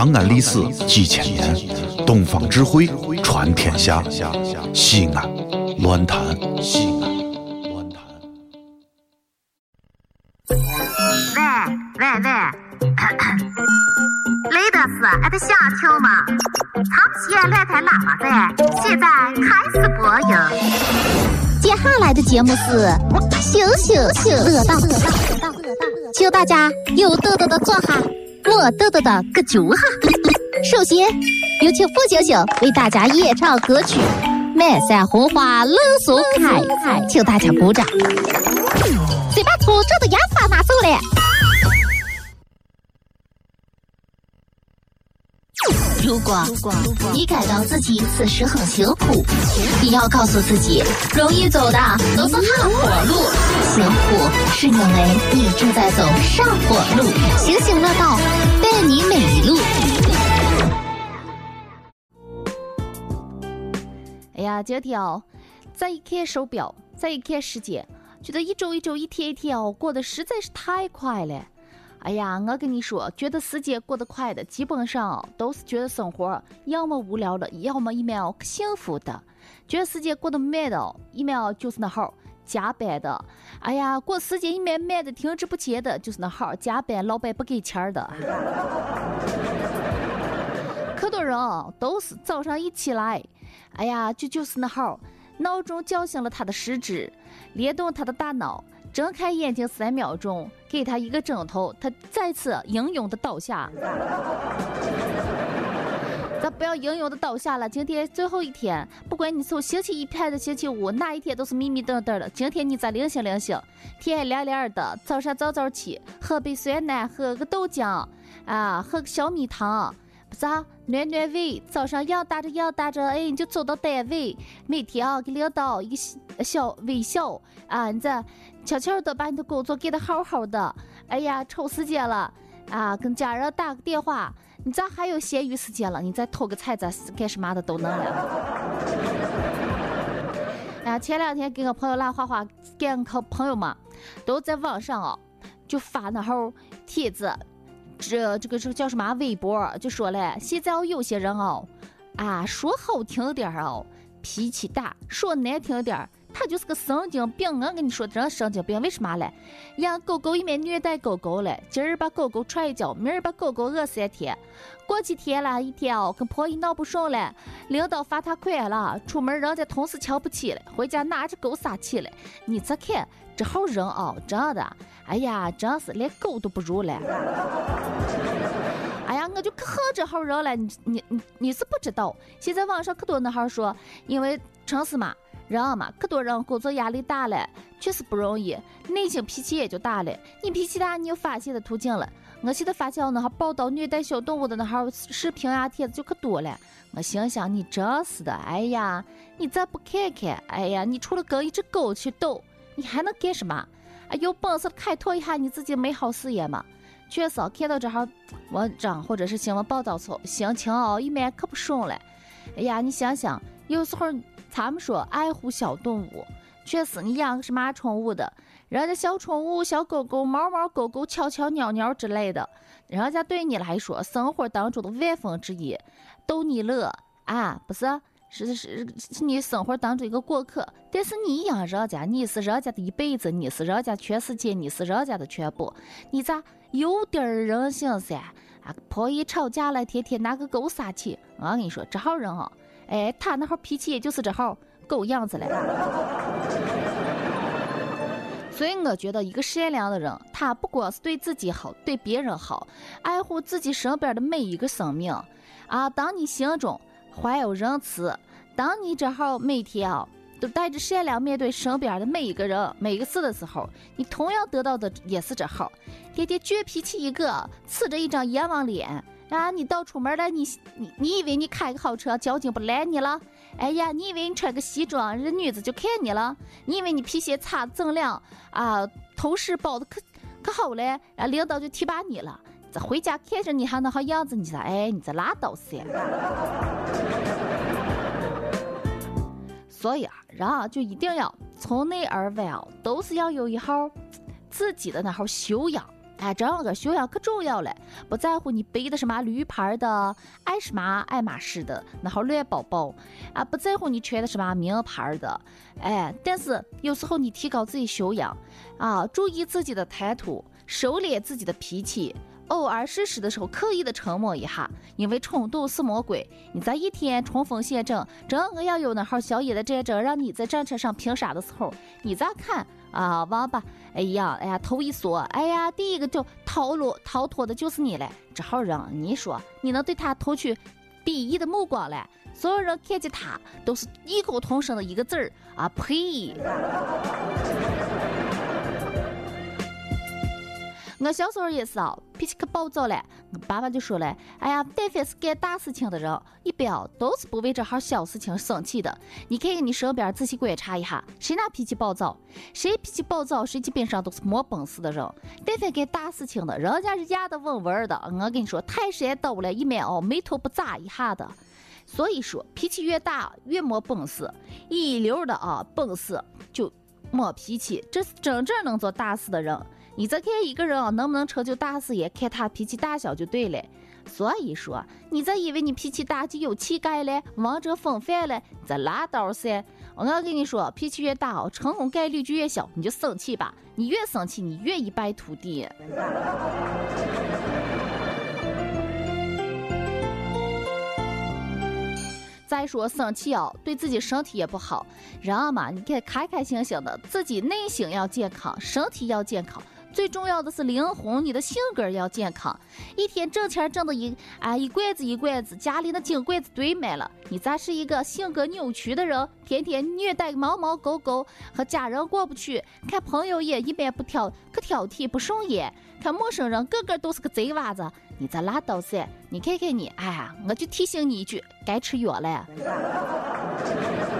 长安历史几千年，东方智慧传天下。西安，乱谈西安，乱谈。喂喂喂，雷德斯，俺在想听吗？长期来台喇叭在，现在开始播音。接下来的节目是羞羞羞乐道，请大家有豆豆的坐下，莫豆豆的搁脚下。首先有请付星星为大家演唱歌曲《满山红花乐松开》，请大家鼓掌。先把粗糙的牙刷拿走了。如果你感到自己此时很辛苦，你要告诉自己，容易走的都是下坡路，辛苦是因为你正在走上坡路。行行乐道伴你每一路。哎呀，今天哦，再一看手表，再一看时间，觉得一周一周、一天一天哦，过得实在是太快了。哎呀，我跟你说，觉得时间过得快的，基本上都是觉得生活要么无聊的，要么一面哦可幸福的。觉得时间过得慢的，一面哦就是那号加班的。哎呀，过时间一面慢的停滞不前的，就是那号加班，老板不给钱的。可多人哦，都是早上一起来，哎呀，就就是那号，闹钟叫醒了他的四肢，联动他的大脑。睁开眼睛三秒钟，给他一个枕头，他再次英勇的倒下。咱不要英勇的倒下了，今天最后一天，不管你从星期一排到星期五，哪一天都是迷迷瞪瞪的。今天你再灵醒灵醒，天亮亮的，早上早早起，喝杯酸奶，喝个豆浆，啊，喝个小米汤。不咋暖暖胃，早上养打着养打着，哎，你就走到单位，每天啊给领导一个小微笑啊，你这悄悄的把你的工作给的好好的。哎呀，抽时间了啊，跟家人打个电话，你咋还有闲余时间了？你再偷个菜，咱干什么的都能了。哎 呀，前两天跟个朋友拉话话，跟个朋友嘛，都在网上哦，就发那号帖子。这这个这个叫什么微博就说了，现在有些人哦，啊说好听点哦，脾气大；说难听点儿他就是个神经病。我跟你说，真神经病，为什么嘞？养狗狗一面虐待狗狗嘞，今儿把狗狗踹一脚，明儿把狗狗饿三天，过几天了，一天哦跟婆姨闹不顺了，领导罚他款了，出门人家同事瞧不起了，回家拿着狗撒气了。你再看这号人哦，真的。哎呀，真是连狗都不如了！哎呀，我就可恨这号人了！你你你你是不知道，现在网上可多那号说，因为城市嘛，人嘛，可多人工作压力大了，确实不容易，内心脾气也就大了。你脾气大，你有发泄的途径了。我现在发现那哈报道虐待小动物的那哈视频啊帖子就可多了。我心想，你真是的，哎呀，你再不看看，哎呀，你除了跟一只狗去斗，你还能干什么？啊有本事开拓一下你自己美好事业嘛！确实，看到这哈文章或者是新闻报道后，心情哦一面可不顺了。哎呀，你想想，有时候咱们说爱护小动物，确实你养个什么宠物的，人家小宠物、小狗狗、猫猫狗狗、悄悄鸟鸟之类的，人家对你来说生活当中的万分之一，逗你乐啊，不是？是是是你生活当中一个过客，但是你养人家，你是人家的一辈子，你是人家全世界，你是人家的全部，你咋有点人性噻？啊，婆姨吵架了，天天拿个狗撒气，我跟你说，这号人啊，哎，他那号脾气也就是这号狗样子了。所以我觉得，一个善良的人，他不光是对自己好，对别人好，爱护自己身边的每一个生命。啊，当你心中。怀有仁慈，当你这号每天啊都带着善良面对身边的每一个人、每一个事的时候，你同样得到的也是这号。天天倔脾气一个，呲着一张阎王脸啊！你到出门了，你你你以为你开个好车，交警不拦你了？哎呀，你以为你穿个西装，人女子就看你了？你以为你皮鞋擦锃亮啊，头饰包的可可好嘞，啊，领导就提拔你了？这回家看着你还那好样子，你说哎，你这拉倒噻。所以啊，人啊就一定要从内而外啊，都是要有一号自己的那号修养哎，这样个修养可重要了，不在乎你背的什么驴牌的、爱什么爱马仕的，那号乱包包啊，不在乎你穿的什么名牌的，哎，但是有时候你提高自己修养啊，注意自己的谈吐，收敛自己的脾气。偶尔适时的时候，刻意的沉默一下，因为冲动是魔鬼。你在一天冲锋陷阵，真个要有那号小野的战争，让你在战场上拼杀的时候，你再看啊，王八，哎呀，哎呀，头一缩，哎呀，第一个就逃落逃脱的就是你了。这号人，你说你能对他投去鄙夷的目光嘞？所有人看见他都是异口同声的一个字儿啊，呸！我小时候也是啊，脾气可暴躁了。我爸爸就说了：“哎呀，但凡是干大事情的人，一般啊都是不为这号小事情生气的。你看看你身边，仔细观察一下，谁那脾气暴躁？谁脾气暴躁，谁基本上都是没本事的人。但凡干大事情的，人家是压得稳稳的。我跟你说，泰山倒了一面哦，眉头不眨一下的。所以说，脾气越大越没本事，一流的啊本事就没脾气，这是真正能做大事的人。”你再看一个人啊，能不能成就大事业，看他脾气大小就对了。所以说，你再以为你脾气大就有气概了，王者风范了，再拉倒噻！我跟你说，脾气越大哦，成功概率就越小。你就生气吧，你越生气，你越一败涂地。再说生气哦，对自己身体也不好。人嘛，你看开开心心的，自己内心要健康，身体要健康。最重要的是灵魂，你的性格要健康。一天挣钱挣的一啊一罐子一罐子，家里的金罐子堆满了。你咋是一个性格扭曲的人？天天虐待猫猫狗狗，和家人过不去，看朋友也一般不挑，可挑剔不顺眼，看陌生人个个都是个贼娃子。你咋拉倒噻？你看看你，哎呀，我就提醒你一句，该吃药了。